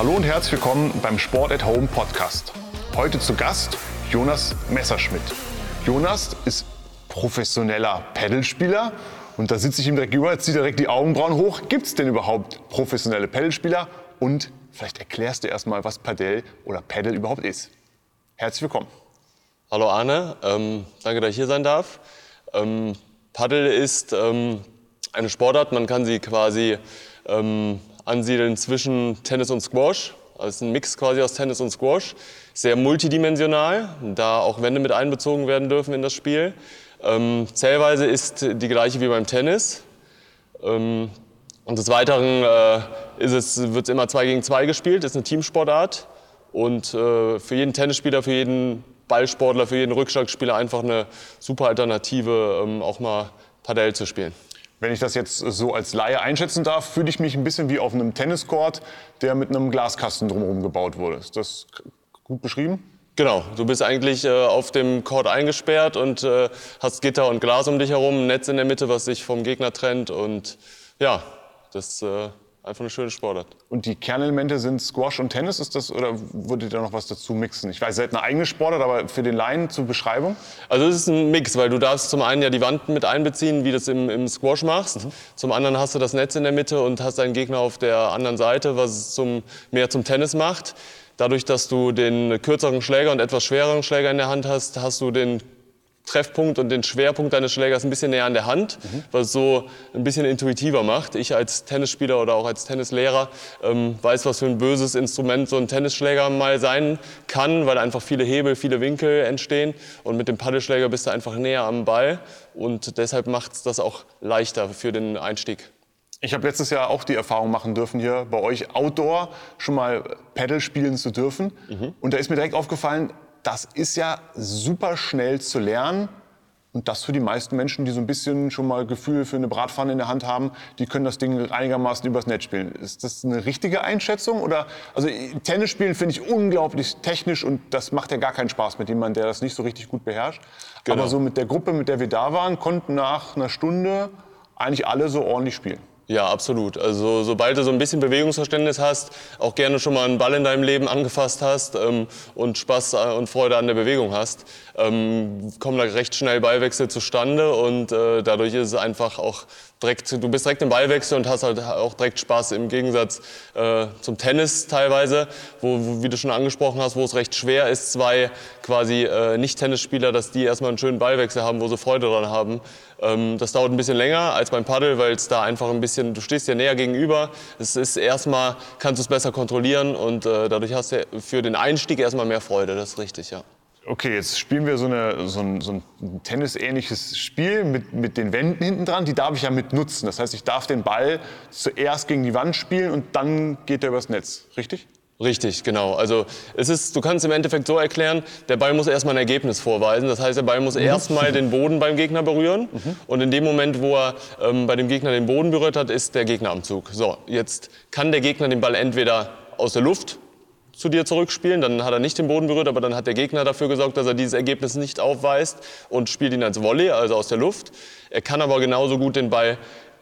Hallo und herzlich willkommen beim Sport at Home Podcast. Heute zu Gast Jonas Messerschmidt. Jonas ist professioneller Pedalspieler und da sitze ich ihm direkt gegenüber, jetzt zieht er direkt die Augenbrauen hoch. Gibt es denn überhaupt professionelle Pedalspieler? Und vielleicht erklärst du erstmal, was Padel oder Pedal überhaupt ist. Herzlich willkommen. Hallo Arne, ähm, danke, dass ich hier sein darf. Ähm, Paddel ist ähm, eine Sportart, man kann sie quasi ähm, ansiedeln zwischen Tennis und Squash. Also ein Mix quasi aus Tennis und Squash. Sehr multidimensional, da auch Wände mit einbezogen werden dürfen in das Spiel. Ähm, Zählweise ist die gleiche wie beim Tennis. Ähm, und des Weiteren äh, wird es immer 2 gegen 2 gespielt, ist eine Teamsportart. Und äh, für jeden Tennisspieler, für jeden Ballsportler, für jeden Rückschlagspieler einfach eine super Alternative, ähm, auch mal Padel zu spielen. Wenn ich das jetzt so als Laie einschätzen darf, fühle ich mich ein bisschen wie auf einem Tenniscourt, der mit einem Glaskasten drumherum gebaut wurde. Ist das gut beschrieben? Genau, du bist eigentlich äh, auf dem Court eingesperrt und äh, hast Gitter und Glas um dich herum, ein Netz in der Mitte, was dich vom Gegner trennt und ja, das äh, einfach eine schöne Sportart. Und die Kernelemente sind Squash und Tennis, ist das, oder würdet ihr noch was dazu mixen? Ich weiß, ihr seid eine eigene Sportart, aber für den Laien zur Beschreibung? Also es ist ein Mix, weil du darfst zum einen ja die Wand mit einbeziehen, wie du das im, im Squash machst. Mhm. Zum anderen hast du das Netz in der Mitte und hast deinen Gegner auf der anderen Seite, was es zum, mehr zum Tennis macht. Dadurch, dass du den kürzeren Schläger und etwas schwereren Schläger in der Hand hast, hast du den Treffpunkt und den Schwerpunkt deines Schlägers ein bisschen näher an der Hand, mhm. was es so ein bisschen intuitiver macht. Ich als Tennisspieler oder auch als Tennislehrer ähm, weiß, was für ein böses Instrument so ein Tennisschläger mal sein kann, weil einfach viele Hebel, viele Winkel entstehen. Und mit dem Paddelschläger bist du einfach näher am Ball und deshalb macht es das auch leichter für den Einstieg. Ich habe letztes Jahr auch die Erfahrung machen dürfen, hier bei euch Outdoor schon mal Paddle spielen zu dürfen. Mhm. Und da ist mir direkt aufgefallen, das ist ja super schnell zu lernen. Und das für die meisten Menschen, die so ein bisschen schon mal Gefühl für eine Bratpfanne in der Hand haben, die können das Ding einigermaßen übers Netz spielen. Ist das eine richtige Einschätzung? Oder, also Tennis spielen finde ich unglaublich technisch und das macht ja gar keinen Spaß mit jemandem, der das nicht so richtig gut beherrscht. Genau. Aber so mit der Gruppe, mit der wir da waren, konnten nach einer Stunde eigentlich alle so ordentlich spielen. Ja, absolut. Also sobald du so ein bisschen Bewegungsverständnis hast, auch gerne schon mal einen Ball in deinem Leben angefasst hast ähm, und Spaß äh, und Freude an der Bewegung hast, ähm, kommen da recht schnell Ballwechsel zustande und äh, dadurch ist es einfach auch direkt, du bist direkt im Ballwechsel und hast halt auch direkt Spaß im Gegensatz äh, zum Tennis teilweise, wo, wo, wie du schon angesprochen hast, wo es recht schwer ist, zwei quasi äh, Nicht-Tennisspieler, dass die erstmal einen schönen Ballwechsel haben, wo sie Freude dran haben. Ähm, das dauert ein bisschen länger als beim Paddel, weil es da einfach ein bisschen, du stehst dir näher gegenüber. Es ist erstmal, kannst du es besser kontrollieren und äh, dadurch hast du für den Einstieg erstmal mehr Freude, das ist richtig, ja. Okay, jetzt spielen wir so, eine, so ein, so ein tennisähnliches Spiel mit, mit den Wänden hinten dran. Die darf ich ja mit nutzen. Das heißt, ich darf den Ball zuerst gegen die Wand spielen und dann geht er übers Netz. Richtig? Richtig, genau. Also es ist, du kannst im Endeffekt so erklären, der Ball muss erstmal ein Ergebnis vorweisen. Das heißt, der Ball muss mhm. erstmal den Boden beim Gegner berühren. Mhm. Und in dem Moment, wo er ähm, bei dem Gegner den Boden berührt hat, ist der Gegner am Zug. So, jetzt kann der Gegner den Ball entweder aus der Luft zu dir zurückspielen, dann hat er nicht den Boden berührt, aber dann hat der Gegner dafür gesorgt, dass er dieses Ergebnis nicht aufweist und spielt ihn als Volley, also aus der Luft. Er kann aber genauso gut den Ball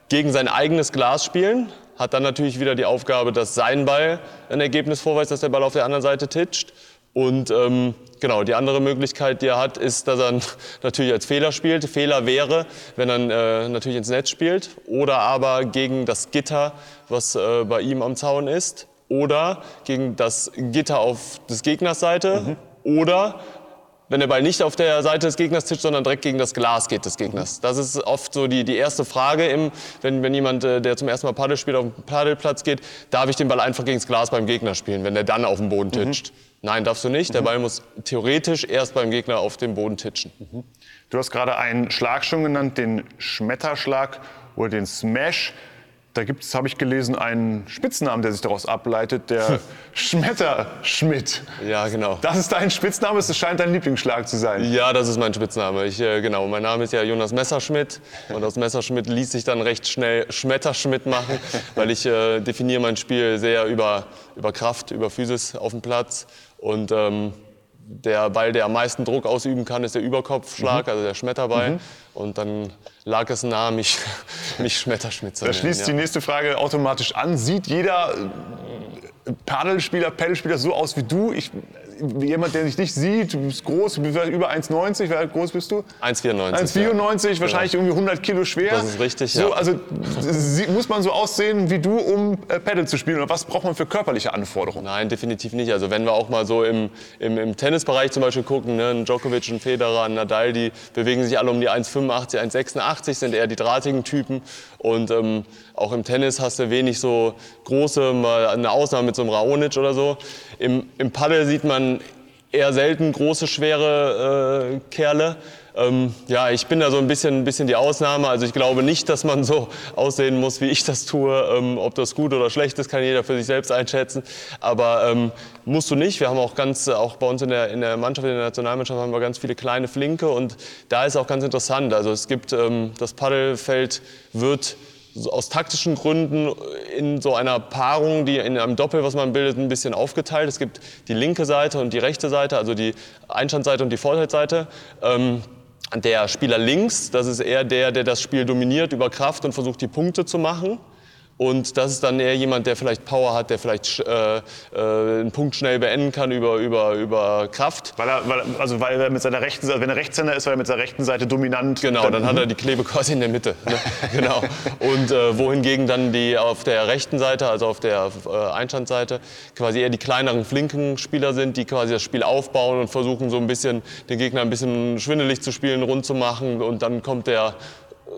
gegen sein eigenes Glas spielen, hat dann natürlich wieder die Aufgabe, dass sein Ball ein Ergebnis vorweist, dass der Ball auf der anderen Seite titscht. Und ähm, genau, die andere Möglichkeit, die er hat, ist, dass er natürlich als Fehler spielt. Fehler wäre, wenn er äh, natürlich ins Netz spielt oder aber gegen das Gitter, was äh, bei ihm am Zaun ist oder gegen das Gitter auf des Gegners Seite mhm. oder wenn der Ball nicht auf der Seite des Gegners tischt, sondern direkt gegen das Glas geht des Gegners. Das ist oft so die, die erste Frage, im, wenn, wenn jemand, äh, der zum ersten Mal Paddel spielt, auf den Paddelplatz geht, darf ich den Ball einfach gegen das Glas beim Gegner spielen, wenn der dann auf dem Boden mhm. titscht. Mhm. Nein, darfst du nicht. Der mhm. Ball muss theoretisch erst beim Gegner auf dem Boden titschen. Mhm. Du hast gerade einen Schlag schon genannt, den Schmetterschlag oder den Smash. Da gibt es, habe ich gelesen, einen Spitznamen, der sich daraus ableitet, der Schmetterschmidt. Ja, genau. Das ist dein Spitzname, es scheint dein Lieblingsschlag zu sein. Ja, das ist mein Spitzname. Ich, äh, genau, mein Name ist ja Jonas Messerschmidt und aus Messerschmidt ließ sich dann recht schnell Schmetterschmidt machen, weil ich äh, definiere mein Spiel sehr über, über Kraft, über Physis auf dem Platz und ähm, der Ball, der am meisten Druck ausüben kann, ist der Überkopfschlag, mhm. also der Schmetterball. Mhm. Und dann lag es nahe, mich, mich Schmetterschmidt zu nennen. Da schließt ja. die nächste Frage automatisch an. Sieht jeder Paddelspieler, Paddelspieler so aus wie du? Ich, jemand, der dich nicht sieht, du bist groß, du bist über 1,90, wie groß bist du? 1,94. 1,94, ja. wahrscheinlich irgendwie 100 Kilo schwer. Das ist richtig, so, ja. Also muss man so aussehen wie du, um äh, Paddle zu spielen? Oder was braucht man für körperliche Anforderungen? Nein, definitiv nicht. Also wenn wir auch mal so im, im, im Tennisbereich zum Beispiel gucken, ne, ein Djokovic, ein Federer, ein Nadal, die bewegen sich alle um die 1,85, 1,86, sind eher die drahtigen Typen. Und ähm, auch im Tennis hast du wenig so große, mal eine Ausnahme mit so einem Raonic oder so. Im, im Paddel sieht man eher selten große, schwere äh, Kerle. Ähm, ja, ich bin da so ein bisschen, ein bisschen die Ausnahme. Also ich glaube nicht, dass man so aussehen muss, wie ich das tue. Ähm, ob das gut oder schlecht ist, kann jeder für sich selbst einschätzen. Aber ähm, musst du nicht. Wir haben auch ganz, auch bei uns in der, in der Mannschaft, in der Nationalmannschaft haben wir ganz viele kleine Flinke. Und da ist auch ganz interessant. Also es gibt, ähm, das Paddelfeld wird aus taktischen Gründen in so einer Paarung, die in einem Doppel, was man bildet, ein bisschen aufgeteilt. Es gibt die linke Seite und die rechte Seite, also die Einstandseite und die Vorteilseite. Ähm, der Spieler links, das ist eher der, der das Spiel dominiert über Kraft und versucht, die Punkte zu machen. Und das ist dann eher jemand, der vielleicht Power hat, der vielleicht äh, äh, einen Punkt schnell beenden kann über, über, über Kraft. Weil er, weil, also weil er mit seiner rechten Seite, wenn er Rechtshänder ist, weil er mit seiner rechten Seite dominant. Genau, dann, dann hat er die Klebe quasi in der Mitte. Ne? genau. Und äh, wohingegen dann die auf der rechten Seite, also auf der äh, Einstandseite, quasi eher die kleineren, flinken Spieler sind, die quasi das Spiel aufbauen und versuchen so ein bisschen den Gegner ein bisschen schwindelig zu spielen, rund zu machen. Und dann kommt der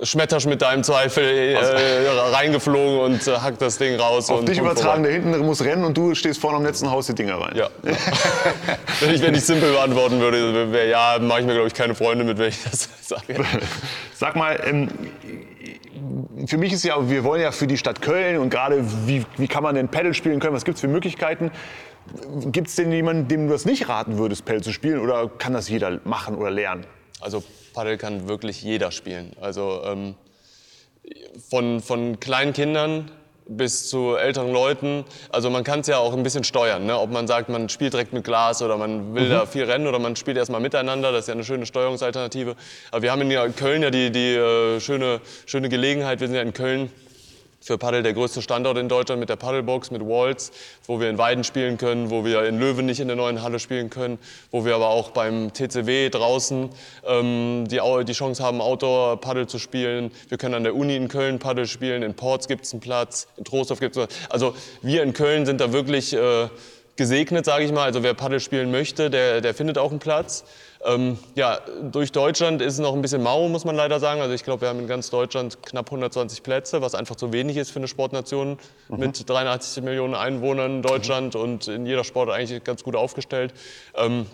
Schmettersch mit deinem Zweifel äh, reingeflogen und äh, hackt das Ding raus. Auf und dich übertragen, der hinten muss rennen und du stehst vorne am letzten Haus die Dinger rein. Ja. wenn, ich, wenn ich simpel beantworten würde, wäre ja, mache ich mir, glaube ich, keine Freunde mit, wenn ich das sage. Sag mal, ähm, für mich ist ja, wir wollen ja für die Stadt Köln und gerade, wie, wie kann man denn Paddle spielen können, was gibt es für Möglichkeiten? Gibt es denn jemanden, dem du das nicht raten würdest, Paddle zu spielen oder kann das jeder machen oder lernen? Also Paddel kann wirklich jeder spielen. Also ähm, von, von kleinen Kindern bis zu älteren Leuten. Also man kann es ja auch ein bisschen steuern, ne? ob man sagt, man spielt direkt mit Glas oder man will mhm. da viel rennen oder man spielt erstmal miteinander. Das ist ja eine schöne Steuerungsalternative. Aber wir haben in Köln ja die, die äh, schöne, schöne Gelegenheit, wir sind ja in Köln für Paddel der größte Standort in Deutschland mit der Paddlebox, mit Walls, wo wir in Weiden spielen können, wo wir in Löwen nicht in der neuen Halle spielen können, wo wir aber auch beim TCW draußen ähm, die, die Chance haben, Outdoor-Paddel zu spielen. Wir können an der Uni in Köln Paddel spielen, in Ports gibt es einen Platz, in Trostorf gibt es Also wir in Köln sind da wirklich äh, gesegnet, sage ich mal. Also wer Paddel spielen möchte, der, der findet auch einen Platz. Ähm, ja, durch Deutschland ist es noch ein bisschen mau, muss man leider sagen. Also ich glaube, wir haben in ganz Deutschland knapp 120 Plätze, was einfach zu wenig ist für eine Sportnation mhm. mit 83 Millionen Einwohnern in Deutschland mhm. und in jeder Sport eigentlich ganz gut aufgestellt. Ähm,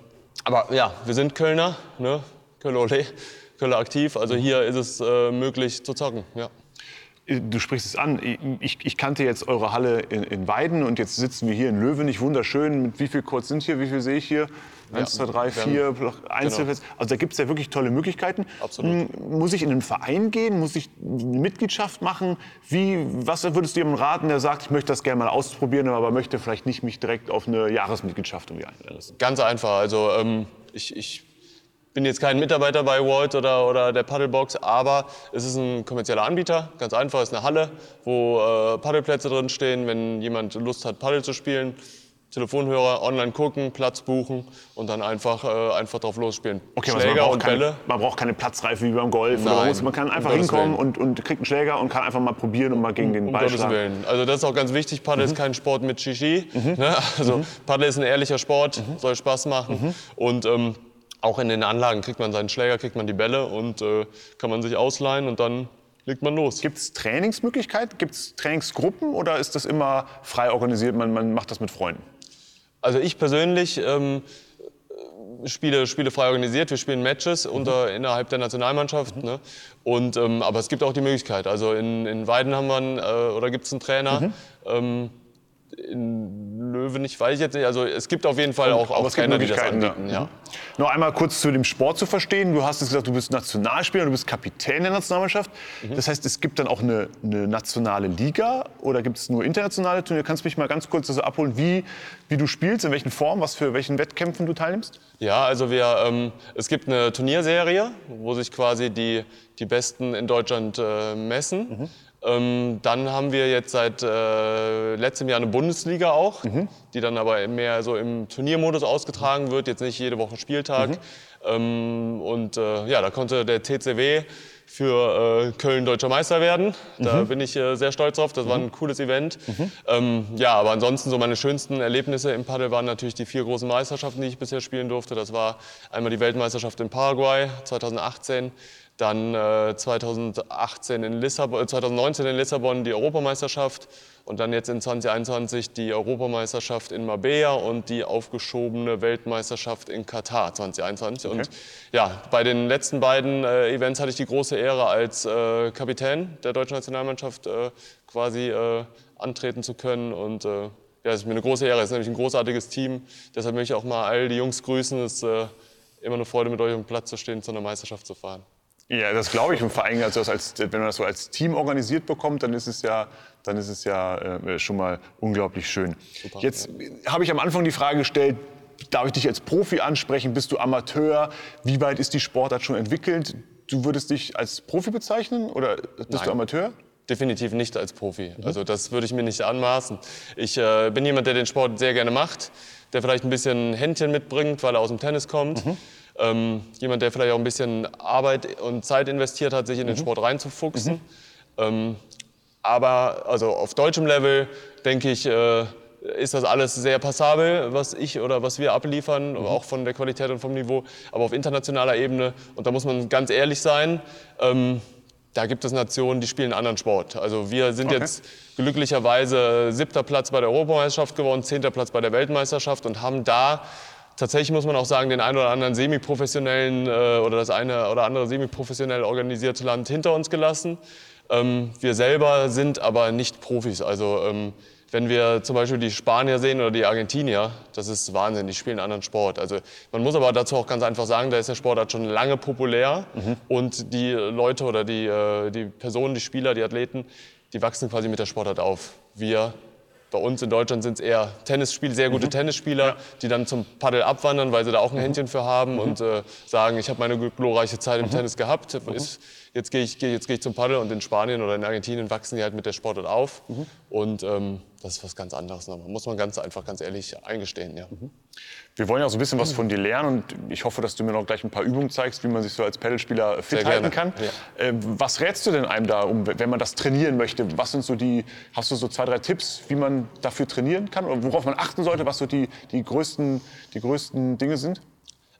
aber ja, wir sind Kölner, ne? Kölner Ole, Kölner aktiv. Also mhm. hier ist es äh, möglich zu zocken. Ja. Du sprichst es an. Ich, ich, kannte jetzt eure Halle in, in, Weiden und jetzt sitzen wir hier in Löwenich. Wunderschön. Mit wie viel Kurz sind hier? Wie viel sehe ich hier? Eins, zwei, drei, vier Einzelplätze. Genau. Also da gibt es ja wirklich tolle Möglichkeiten. Absolut. Muss ich in einen Verein gehen? Muss ich eine Mitgliedschaft machen? Wie, was würdest du jemandem raten, der sagt, ich möchte das gerne mal ausprobieren, aber möchte vielleicht nicht mich direkt auf eine Jahresmitgliedschaft irgendwie einlassen? Ganz einfach. Also ähm, ich, ich bin jetzt kein Mitarbeiter bei Walt oder, oder der Paddlebox, aber es ist ein kommerzieller Anbieter. Ganz einfach, es ist eine Halle, wo äh, Paddelplätze drin stehen. Wenn jemand Lust hat, Paddel zu spielen, Telefonhörer, online gucken, Platz buchen und dann einfach, äh, einfach drauf losspielen. Okay, also Schläger und keine, Bälle. Man braucht keine Platzreife wie beim Golf. Nein, man kann einfach um hinkommen und, und kriegt einen Schläger und kann einfach mal probieren und mal gegen den um Ball Gottes schlagen. Willen. Also das ist auch ganz wichtig. Paddel mhm. ist kein Sport mit Shishi. Mhm. Ne? Also mhm. Paddel ist ein ehrlicher Sport, mhm. soll Spaß machen. Mhm. Und ähm, auch in den Anlagen kriegt man seinen Schläger, kriegt man die Bälle und äh, kann man sich ausleihen und dann legt man los. Gibt es Trainingsmöglichkeiten? Gibt es Trainingsgruppen oder ist das immer frei organisiert? Man, man macht das mit Freunden? Also ich persönlich ähm, spiele, spiele frei organisiert. Wir spielen Matches mhm. unter, innerhalb der Nationalmannschaft. Mhm. Ne? Und, ähm, aber es gibt auch die Möglichkeit. Also in, in Weiden haben wir einen, äh, oder gibt es einen Trainer. Mhm. Ähm, in weiß ich jetzt nicht. Also es gibt auf jeden Fall auch, auch Trainer, die das anbieten. Ja. Mhm. Noch einmal kurz zu dem Sport zu verstehen. Du hast es gesagt, du bist Nationalspieler, du bist Kapitän der Nationalmannschaft. Mhm. Das heißt, es gibt dann auch eine, eine nationale Liga oder gibt es nur internationale Turniere? Kannst du mich mal ganz kurz also abholen, wie, wie du spielst, in welchen Formen, was für welchen Wettkämpfen du teilnimmst? Ja, also wir, ähm, es gibt eine Turnierserie, wo sich quasi die, die Besten in Deutschland äh, messen. Mhm. Ähm, dann haben wir jetzt seit äh, letztem Jahr eine Bundesliga auch, mhm. die dann aber mehr so im Turniermodus ausgetragen wird, jetzt nicht jede Woche Spieltag. Mhm. Ähm, und äh, ja, da konnte der TCW für äh, Köln deutscher Meister werden. Da mhm. bin ich äh, sehr stolz drauf. Das war ein mhm. cooles Event. Mhm. Ähm, ja, aber ansonsten so meine schönsten Erlebnisse im Paddel waren natürlich die vier großen Meisterschaften, die ich bisher spielen durfte. Das war einmal die Weltmeisterschaft in Paraguay 2018, dann äh, 2018 in Lissabon, 2019 äh, in Lissabon die Europameisterschaft und dann jetzt in 2021 die Europameisterschaft in Marbella und die aufgeschobene Weltmeisterschaft in Katar 2021. Okay. Und ja, bei den letzten beiden äh, Events hatte ich die große Ehre, als äh, Kapitän der deutschen Nationalmannschaft äh, quasi äh, antreten zu können und ja, es ist mir eine große Ehre. Es ist nämlich ein großartiges Team. Deshalb möchte ich auch mal all die Jungs grüßen. Es ist immer eine Freude, mit euch auf dem Platz zu stehen, zu einer Meisterschaft zu fahren. Ja, das glaube ich. Und vor allem, also als, wenn man das so als Team organisiert bekommt, dann ist es ja, dann ist es ja äh, schon mal unglaublich schön. Super, Jetzt ja. habe ich am Anfang die Frage gestellt, darf ich dich als Profi ansprechen? Bist du Amateur? Wie weit ist die Sportart schon entwickelt? Du würdest dich als Profi bezeichnen oder bist Nein. du Amateur? Definitiv nicht als Profi. Mhm. Also das würde ich mir nicht anmaßen. Ich äh, bin jemand, der den Sport sehr gerne macht, der vielleicht ein bisschen Händchen mitbringt, weil er aus dem Tennis kommt. Mhm. Ähm, jemand, der vielleicht auch ein bisschen Arbeit und Zeit investiert hat, sich in den mhm. Sport reinzufuchsen. Mhm. Ähm, aber also auf deutschem Level denke ich, äh, ist das alles sehr passabel, was ich oder was wir abliefern, mhm. auch von der Qualität und vom Niveau. Aber auf internationaler Ebene, und da muss man ganz ehrlich sein, ähm, da gibt es Nationen, die spielen einen anderen Sport. Also wir sind okay. jetzt glücklicherweise siebter Platz bei der Europameisterschaft geworden, zehnter Platz bei der Weltmeisterschaft und haben da tatsächlich muss man auch sagen, den einen oder anderen semiprofessionellen äh, oder das eine oder andere semiprofessionell organisierte Land hinter uns gelassen. Ähm, wir selber sind aber nicht Profis. Also ähm, wenn wir zum Beispiel die Spanier sehen oder die Argentinier, das ist Wahnsinn, die spielen einen anderen Sport. Also man muss aber dazu auch ganz einfach sagen, da ist der Sportart schon lange populär mhm. und die Leute oder die, äh, die Personen, die Spieler, die Athleten, die wachsen quasi mit der Sportart auf. Wir bei uns in Deutschland sind es eher Tennisspieler, sehr gute mhm. Tennisspieler, ja. die dann zum Paddel abwandern, weil sie da auch ein mhm. Händchen für haben mhm. und äh, sagen, ich habe meine glorreiche Zeit im mhm. Tennis gehabt, ist, jetzt gehe ich, geh, geh ich zum Paddel und in Spanien oder in Argentinien wachsen die halt mit der Sportart auf. Mhm. Und ähm, das ist was ganz anderes. Ne? Muss man ganz einfach, ganz ehrlich eingestehen. Ja. Mhm. Wir wollen ja auch so ein bisschen was von dir lernen und ich hoffe, dass du mir noch gleich ein paar Übungen zeigst, wie man sich so als Pedalspieler fit Sehr halten kann. Ja. Äh, was rätst du denn einem da, um, wenn man das trainieren möchte? Was sind so die, hast du so zwei, drei Tipps, wie man dafür trainieren kann oder worauf man achten sollte, was so die, die, größten, die größten Dinge sind?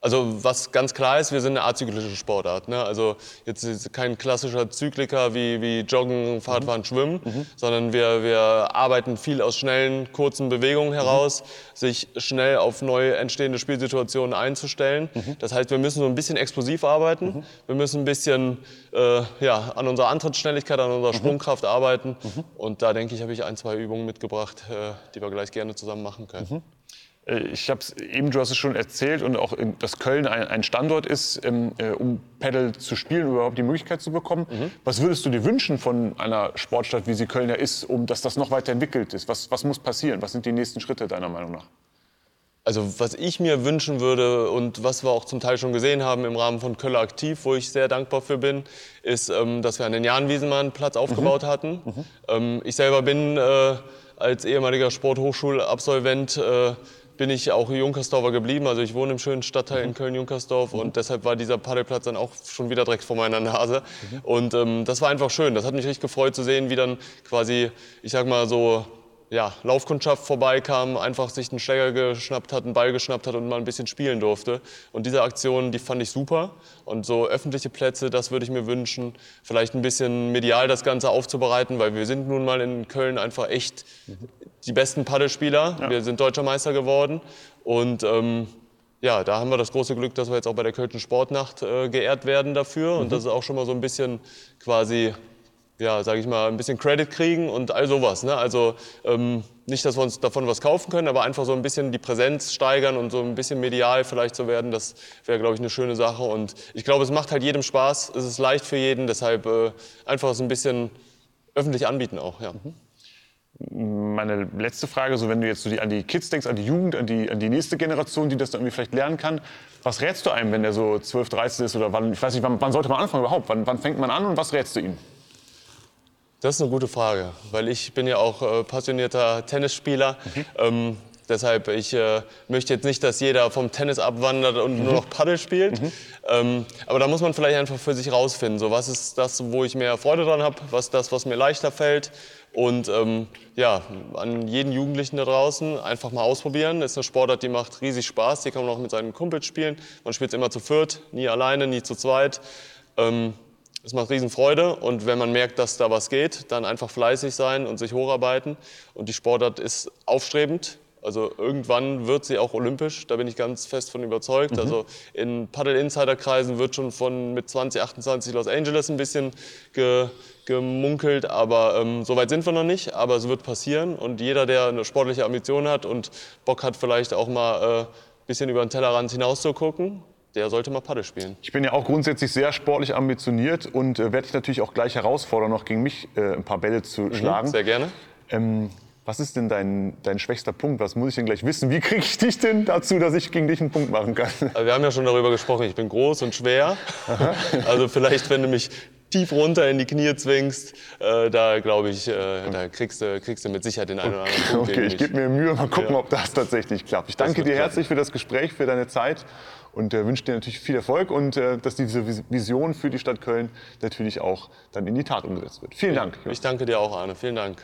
Also was ganz klar ist, wir sind eine azyklische Sportart. Ne? Also jetzt ist kein klassischer Zykliker wie, wie Joggen, Fahrradfahren, mhm. Schwimmen, mhm. sondern wir, wir arbeiten viel aus schnellen, kurzen Bewegungen heraus, mhm. sich schnell auf neu entstehende Spielsituationen einzustellen. Mhm. Das heißt, wir müssen so ein bisschen explosiv arbeiten, mhm. wir müssen ein bisschen äh, ja, an unserer Antrittsschnelligkeit, an unserer mhm. Sprungkraft arbeiten. Und da denke ich, habe ich ein, zwei Übungen mitgebracht, äh, die wir gleich gerne zusammen machen können. Äh, ich habe es eben, du hast es schon erzählt und auch, dass Köln ein, ein Standort ist, ähm, äh, um Paddle zu spielen, überhaupt die Möglichkeit zu bekommen. Mhm. Was würdest du dir wünschen von einer Sportstadt, wie sie Köln ja ist, um dass das noch weiter entwickelt ist? Was, was muss passieren? Was sind die nächsten Schritte deiner Meinung nach? Also was ich mir wünschen würde und was wir auch zum Teil schon gesehen haben im Rahmen von Köller aktiv, wo ich sehr dankbar für bin, ist, ähm, dass wir an den Jan Wiesenmann Platz aufgebaut mhm. hatten. Mhm. Ähm, ich selber bin äh, als ehemaliger Sporthochschulabsolvent äh, bin ich auch Junkersdorfer geblieben. Also ich wohne im schönen Stadtteil in mhm. Köln-Junkersdorf mhm. und deshalb war dieser Paddelplatz dann auch schon wieder direkt vor meiner Nase. Mhm. Und ähm, das war einfach schön. Das hat mich richtig gefreut zu sehen, wie dann quasi, ich sag mal so, ja, Laufkundschaft vorbeikam, einfach sich einen Schläger geschnappt hat, einen Ball geschnappt hat und mal ein bisschen spielen durfte. Und diese Aktion, die fand ich super. Und so öffentliche Plätze, das würde ich mir wünschen. Vielleicht ein bisschen medial das Ganze aufzubereiten, weil wir sind nun mal in Köln einfach echt die besten Paddelspieler. Ja. Wir sind deutscher Meister geworden. Und ähm, ja, da haben wir das große Glück, dass wir jetzt auch bei der Kölschen Sportnacht äh, geehrt werden dafür. Mhm. Und das ist auch schon mal so ein bisschen quasi ja, sage ich mal, ein bisschen Credit kriegen und all sowas. Ne? Also ähm, nicht, dass wir uns davon was kaufen können, aber einfach so ein bisschen die Präsenz steigern und so ein bisschen medial vielleicht zu werden, das wäre, glaube ich, eine schöne Sache. Und ich glaube, es macht halt jedem Spaß, es ist leicht für jeden, deshalb äh, einfach so ein bisschen öffentlich anbieten auch. Ja. Meine letzte Frage, so wenn du jetzt so die, an die Kids denkst, an die Jugend, an die, an die nächste Generation, die das dann irgendwie vielleicht lernen kann, was rätst du einem, wenn der so 12, 13 ist oder wann, ich weiß nicht, wann, wann sollte man anfangen überhaupt? Wann, wann fängt man an und was rätst du ihm? Das ist eine gute Frage, weil ich bin ja auch äh, passionierter Tennisspieler. Ähm, deshalb, ich äh, möchte jetzt nicht, dass jeder vom Tennis abwandert und nur noch Paddel spielt. Ähm, aber da muss man vielleicht einfach für sich rausfinden, so was ist das, wo ich mehr Freude dran habe, was ist das, was mir leichter fällt. Und ähm, ja, an jeden Jugendlichen da draußen einfach mal ausprobieren. Das ist eine Sportart, die macht riesig Spaß. Die kann man auch mit seinen Kumpels spielen. Man spielt immer zu viert, nie alleine, nie zu zweit. Ähm, es macht riesen Freude und wenn man merkt, dass da was geht, dann einfach fleißig sein und sich hocharbeiten. Und die Sportart ist aufstrebend. Also irgendwann wird sie auch olympisch, da bin ich ganz fest von überzeugt. Also in Paddle-Insider-Kreisen wird schon von mit 2028 Los Angeles ein bisschen ge, gemunkelt, aber ähm, so weit sind wir noch nicht. Aber es wird passieren und jeder, der eine sportliche Ambition hat und Bock hat, vielleicht auch mal ein äh, bisschen über den Tellerrand hinaus zu gucken, der sollte mal Paddel spielen. Ich bin ja auch grundsätzlich sehr sportlich ambitioniert und äh, werde dich natürlich auch gleich herausfordern, noch gegen mich äh, ein paar Bälle zu schlagen. Sehr gerne. Ähm, was ist denn dein, dein schwächster Punkt? Was muss ich denn gleich wissen? Wie kriege ich dich denn dazu, dass ich gegen dich einen Punkt machen kann? Wir haben ja schon darüber gesprochen, ich bin groß und schwer. Also vielleicht, wenn du mich tief runter in die Knie zwingst, äh, da glaube ich, äh, da kriegst du, kriegst du mit Sicherheit den einen oder anderen Punkt Okay, ich gebe mir Mühe, mal gucken, Ja. ob das tatsächlich klappt. Ich danke dir klappen. herzlich für das Gespräch, für deine Zeit und äh, wünsche dir natürlich viel Erfolg und äh, dass diese Vis- Vision für die Stadt Köln natürlich auch dann in die Tat umgesetzt wird. Vielen Dank. Ich danke dir auch, Arne. Vielen Dank.